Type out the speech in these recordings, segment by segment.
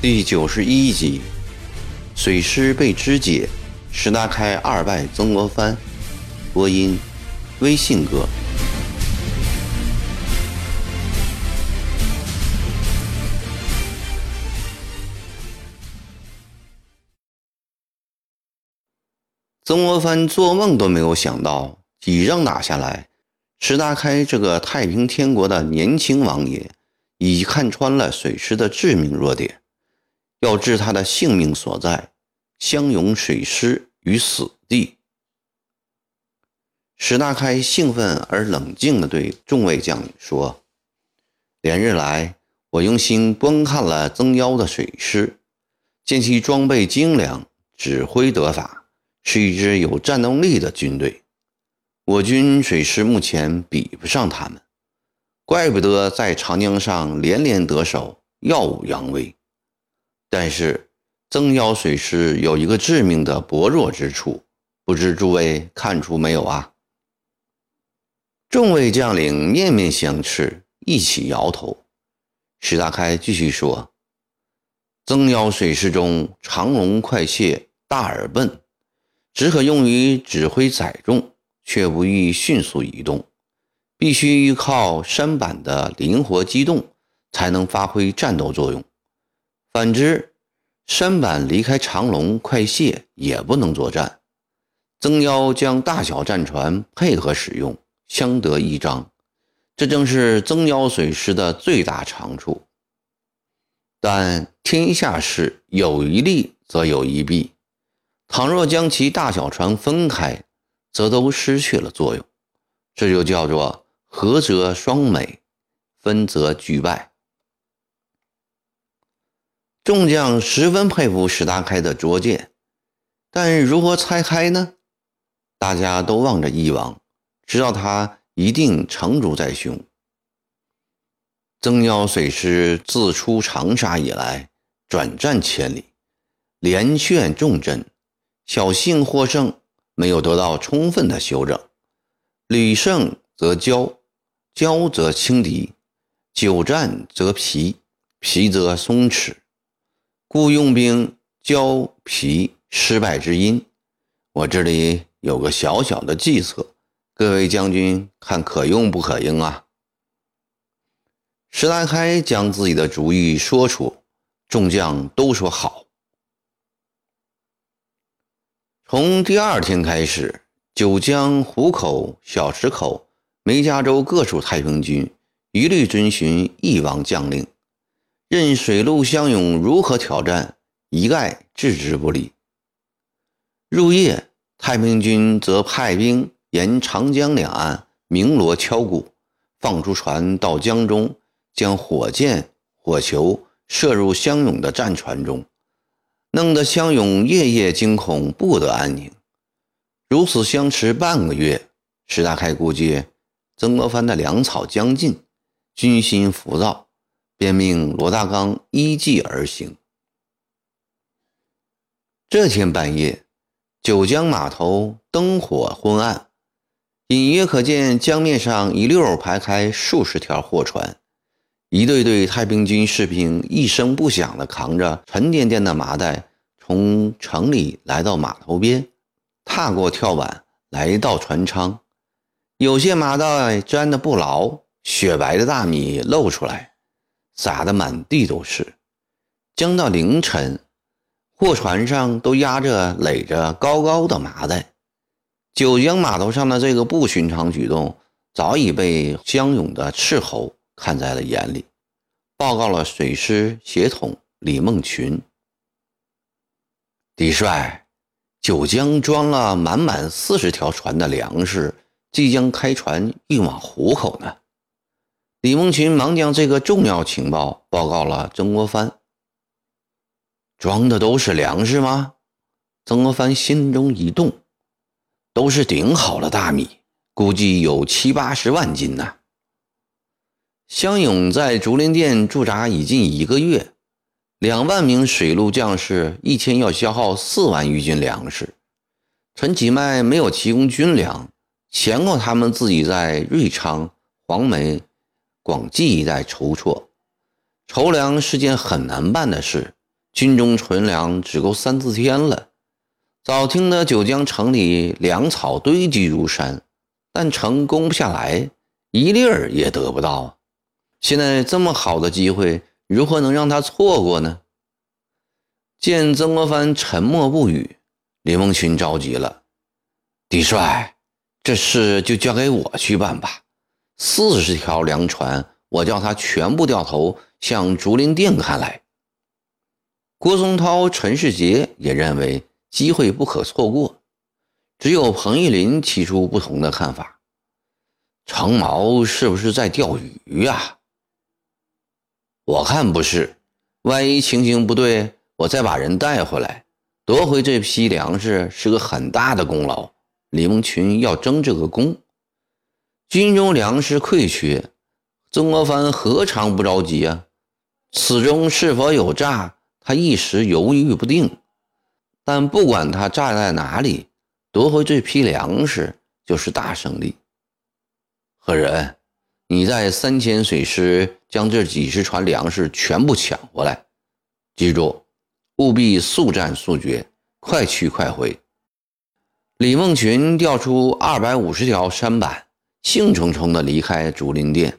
第九十一集，水师被肢解，石达开二拜曾国藩。播音：微信哥。曾国藩做梦都没有想到，几仗打下来，石达开这个太平天国的年轻王爷，已看穿了水师的致命弱点。要置他的性命所在，相拥水师于死地。石达开兴奋而冷静地对众位将领说：“连日来，我用心观看了曾妖的水师，见其装备精良，指挥得法，是一支有战斗力的军队。我军水师目前比不上他们，怪不得在长江上连连得手，耀武扬威。”但是，曾妖水师有一个致命的薄弱之处，不知诸位看出没有啊？众位将领面面相觑，一起摇头。石达开继续说：“曾妖水师中，长龙快卸，大耳笨，只可用于指挥载重，却不易迅速移动，必须依靠山板的灵活机动，才能发挥战斗作用。”反之，山板离开长龙快卸也不能作战。曾妖将大小战船配合使用，相得益彰，这正是曾妖水师的最大长处。但天下事有一利则有一弊，倘若将其大小船分开，则都失去了作用。这就叫做合则双美，分则俱败。众将十分佩服石达开的拙见，但如何拆开呢？大家都望着义王，知道他一定成竹在胸。曾妖水师自出长沙以来，转战千里，连陷重镇，侥幸获胜，没有得到充分的休整。屡胜则骄，骄则轻敌；久战则疲，疲则松弛。故用兵骄疲失败之因，我这里有个小小的计策，各位将军看可用不可用啊？石达开将自己的主意说出，众将都说好。从第二天开始，九江、湖口、小石口、梅家洲各处太平军一律遵循义王将令。任水陆相拥如何挑战，一概置之不理。入夜，太平军则派兵沿长江两岸鸣锣敲鼓，放出船到江中，将火箭、火球射入相拥的战船中，弄得相拥夜夜惊恐，不得安宁。如此相持半个月，石达开估计曾国藩的粮草将尽，军心浮躁。便命罗大刚依计而行。这天半夜，九江码头灯火昏暗，隐约可见江面上一溜排开数十条货船，一队队太平军士兵一声不响地扛着沉甸甸的麻袋，从城里来到码头边，踏过跳板，来到船舱。有些麻袋粘得不牢，雪白的大米露出来。撒得满地都是。将到凌晨，货船上都压着垒着高高的麻袋。九江码头上的这个不寻常举动，早已被江勇的斥候看在了眼里，报告了水师协统李梦群。李帅，九江装了满满四十条船的粮食，即将开船运往湖口呢。李梦群忙将这个重要情报报告了曾国藩。装的都是粮食吗？曾国藩心中一动，都是顶好的大米，估计有七八十万斤呢。湘勇在竹林店驻扎已近一个月，两万名水陆将士一天要消耗四万余斤粮食，陈其迈没有提供军粮，前后他们自己在瑞昌、黄梅、广济一带筹措。筹粮是件很难办的事，军中存粮只够三四天了。早听得九江城里粮草堆积如山，但城攻不下来，一粒儿也得不到。现在这么好的机会，如何能让他错过呢？见曾国藩沉默不语，李梦群着急了：“狄帅，这事就交给我去办吧。四十条粮船，我叫他全部掉头向竹林店看来。”郭松涛、陈世杰也认为机会不可错过，只有彭玉麟提出不同的看法：“长毛是不是在钓鱼呀？”我看不是，万一情形不对。我再把人带回来，夺回这批粮食是个很大的功劳。李梦群要争这个功，军中粮食匮缺，曾国藩何尝不着急啊？此中是否有诈，他一时犹豫不定。但不管他诈在哪里，夺回这批粮食就是大胜利。何人，你在三千水师将这几十船粮食全部抢回来，记住。务必速战速决，快去快回。李梦群调出二百五十条舢板，兴冲冲地离开竹林店。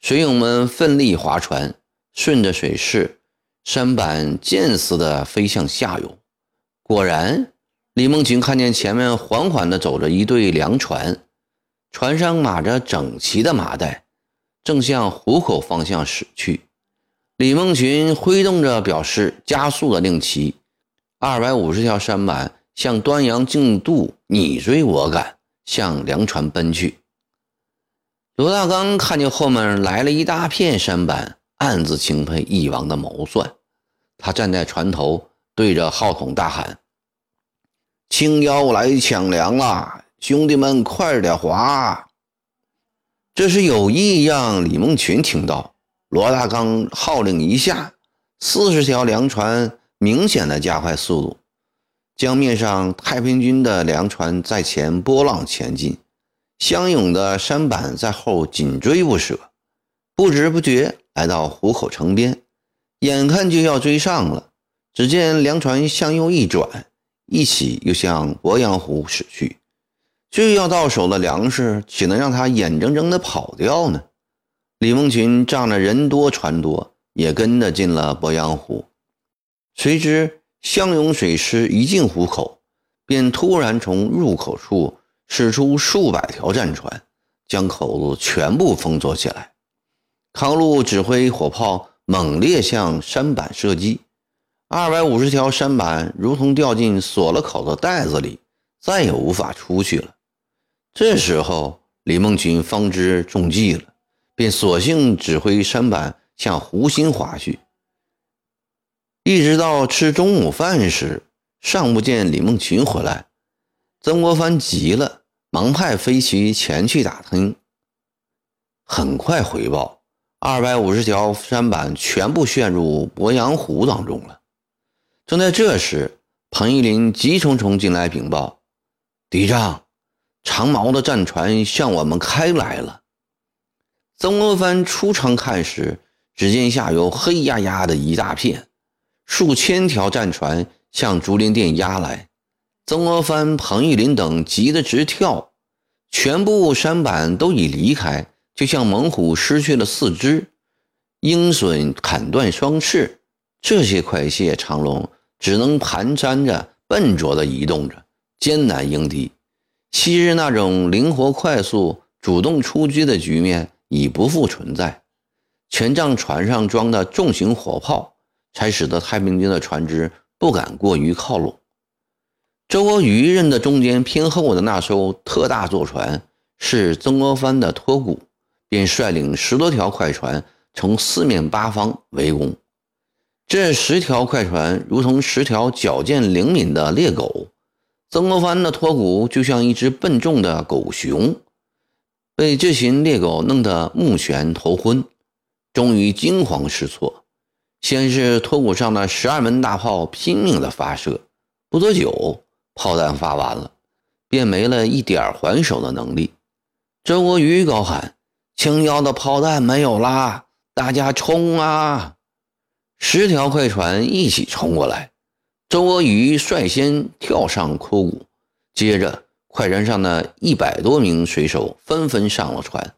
水友们奋力划船，顺着水势，舢板箭似的飞向下游。果然，李梦群看见前面缓缓地走着一队粮船，船上码着整齐的麻袋，正向湖口方向驶去。李梦群挥动着表示加速的令旗，二百五十条舢板向端阳竞渡，你追我赶，向粮船奔去。罗大刚看见后面来了一大片舢板，暗自钦佩义王的谋算。他站在船头，对着号筒大喊：“青妖来抢粮了，兄弟们快点划！”这是有意让李梦群听到。罗大刚号令一下，四十条粮船明显的加快速度。江面上，太平军的粮船在前波浪前进，相拥的舢板在后紧追不舍。不知不觉来到湖口城边，眼看就要追上了。只见粮船向右一转，一起又向鄱阳湖驶去。最要到手的粮食，岂能让他眼睁睁地跑掉呢？李梦群仗着人多船多，也跟着进了鄱阳湖。谁知湘勇水师一进湖口，便突然从入口处驶出数百条战船，将口子全部封锁起来。康禄指挥火炮猛烈向舢板射击，二百五十条舢板如同掉进锁了口的袋子里，再也无法出去了。这时候，李梦群方知中计了。便索性指挥山板向湖心划去，一直到吃中午饭时，尚不见李梦群回来。曾国藩急了，忙派飞骑前去打听。很快回报，二百五十条山板全部陷入鄱阳湖当中了。正在这时，彭玉麟急匆匆进来禀报：“敌仗，长毛的战船向我们开来了。”曾国藩出城看时，只见下游黑压压的一大片，数千条战船向竹林店压来。曾国藩、彭玉麟等急得直跳，全部舢板都已离开，就像猛虎失去了四肢，鹰隼砍断双翅。这些快蟹长龙只能蹒跚着、笨拙地移动着，艰难迎敌。昔日那种灵活快速、主动出击的局面。已不复存在，全仗船上装的重型火炮，才使得太平军的船只不敢过于靠拢。周阿余认的中间偏后的那艘特大坐船是曾国藩的托鼓，便率领十多条快船从四面八方围攻。这十条快船如同十条矫健灵敏的猎狗，曾国藩的托骨就像一只笨重的狗熊。被这群猎狗弄得目眩头昏，终于惊慌失措。先是托骨上的十二门大炮拼命的发射，不多久，炮弹发完了，便没了一点还手的能力。周国瑜高喊：“青椒的炮弹没有啦！大家冲啊！”十条快船一起冲过来，周国瑜率先跳上枯谷，接着快船上的一百多名水手纷纷上了船。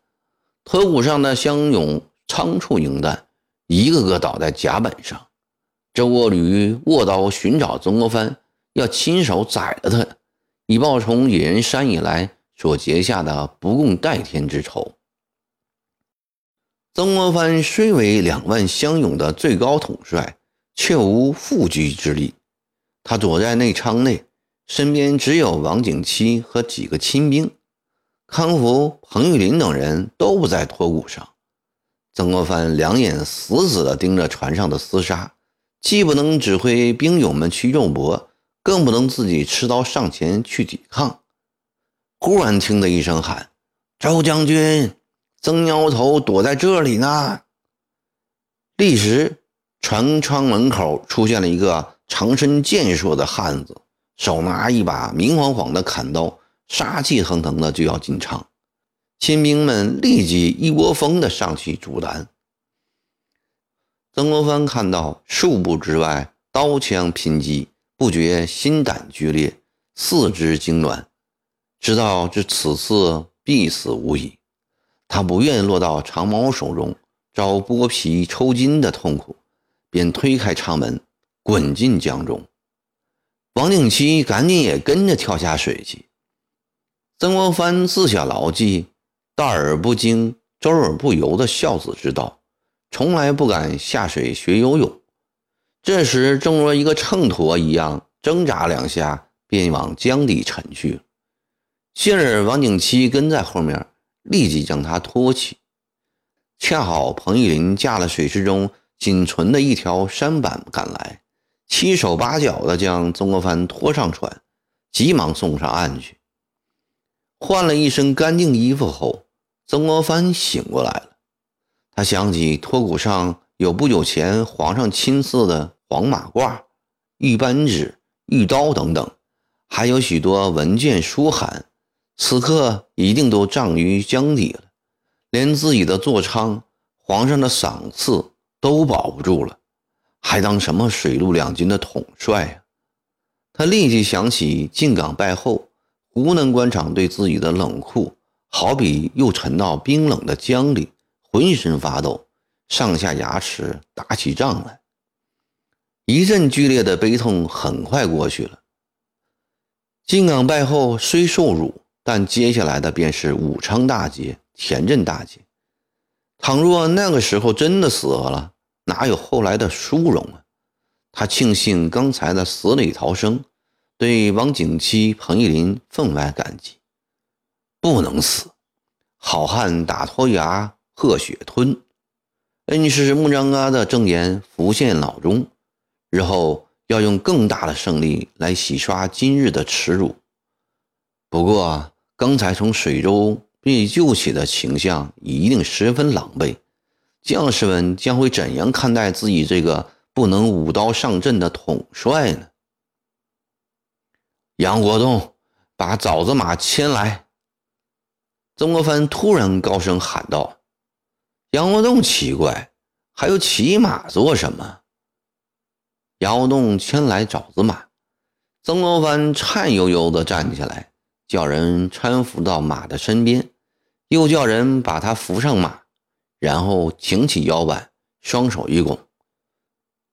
托谷上的乡勇仓促迎战，一个个倒在甲板上。周国瑜握刀寻找曾国藩，要亲手宰了他，以报从野人山以来所结下的不共戴天之仇。曾国藩虽为两万乡勇的最高统帅，却无缚鸡之力。他躲在内舱内，身边只有王景七和几个亲兵，康福、彭玉麟等人都不在托谷上。曾国藩两眼死死地盯着船上的厮杀，既不能指挥兵勇们去肉搏，更不能自己持刀上前去抵抗。忽然听得一声喊：“周将军！”曾妖头躲在这里呢。立时，船舱门口出现了一个长身健硕的汉子，手拿一把明晃晃的砍刀，杀气腾腾的就要进舱。亲兵们立即一窝蜂的上去阻拦。曾国藩看到数步之外刀枪拼击，不觉心胆俱裂，四肢痉挛，知道这此次必死无疑。他不愿落到长矛手中，遭剥皮抽筋的痛苦，便推开舱门，滚进江中。王景七赶紧也跟着跳下水去。曾国藩自小牢记“大而不精，周而不游”的孝子之道，从来不敢下水学游泳。这时，正如一个秤砣一样，挣扎两下，便往江底沉去。幸而王景七跟在后面。立即将他托起，恰好彭玉麟架了水池中仅存的一条舢板赶来，七手八脚的将曾国藩拖上船，急忙送上岸去。换了一身干净衣服后，曾国藩醒过来了。他想起托骨上有不久前皇上亲赐的黄马褂、玉扳指、玉刀等等，还有许多文件书函。此刻一定都葬于江底了，连自己的座舱、皇上的赏赐都保不住了，还当什么水陆两军的统帅呀？他立即想起进港败后，湖南官场对自己的冷酷，好比又沉到冰冷的江里，浑身发抖，上下牙齿打起仗来。一阵剧烈的悲痛很快过去了。进港败后虽受辱。但接下来的便是武昌大捷、田震大捷。倘若那个时候真的死了，哪有后来的殊荣啊？他庆幸刚才的死里逃生，对王景七、彭玉林分外感激。不能死，好汉打脱牙，喝血吞。恩师木张阿的证言浮现脑中，日后要用更大的胜利来洗刷今日的耻辱。不过。刚才从水中被救起的形象一定十分狼狈，将士们将会怎样看待自己这个不能舞刀上阵的统帅呢？杨国栋，把枣子马牵来！曾国藩突然高声喊道。杨国栋奇怪，还有骑马做什么？杨国栋牵来枣子马，曾国藩颤悠悠地站起来。叫人搀扶到马的身边，又叫人把他扶上马，然后挺起腰板，双手一拱：“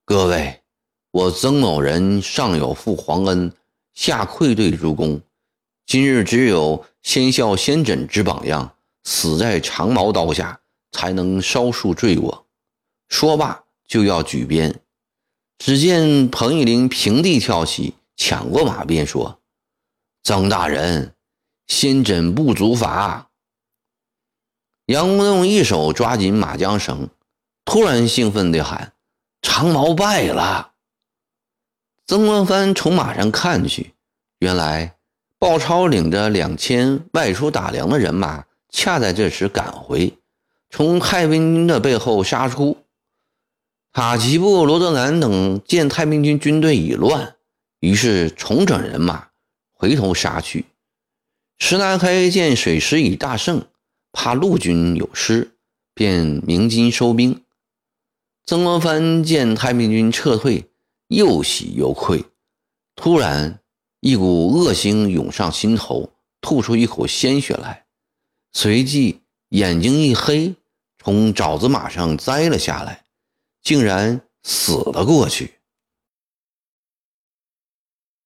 各位，我曾某人上有负皇恩，下愧对诸公，今日只有先孝先轸之榜样，死在长矛刀下，才能稍恕罪过。”说罢就要举鞭，只见彭玉麟平地跳起，抢过马鞭，说。曾大人，先诊不足法。杨国栋一手抓紧马缰绳，突然兴奋地喊：“长矛败了！”曾国藩从马上看去，原来鲍超领着两千外出打粮的人马，恰在这时赶回，从太平军的背后杀出。塔吉布、罗德南等见太平军军队已乱，于是重整人马。回头杀去，石南开见水师已大胜，怕陆军有失，便鸣金收兵。曾国藩见太平军撤退，又喜又愧。突然，一股恶星涌上心头，吐出一口鲜血来，随即眼睛一黑，从爪子马上栽了下来，竟然死了过去。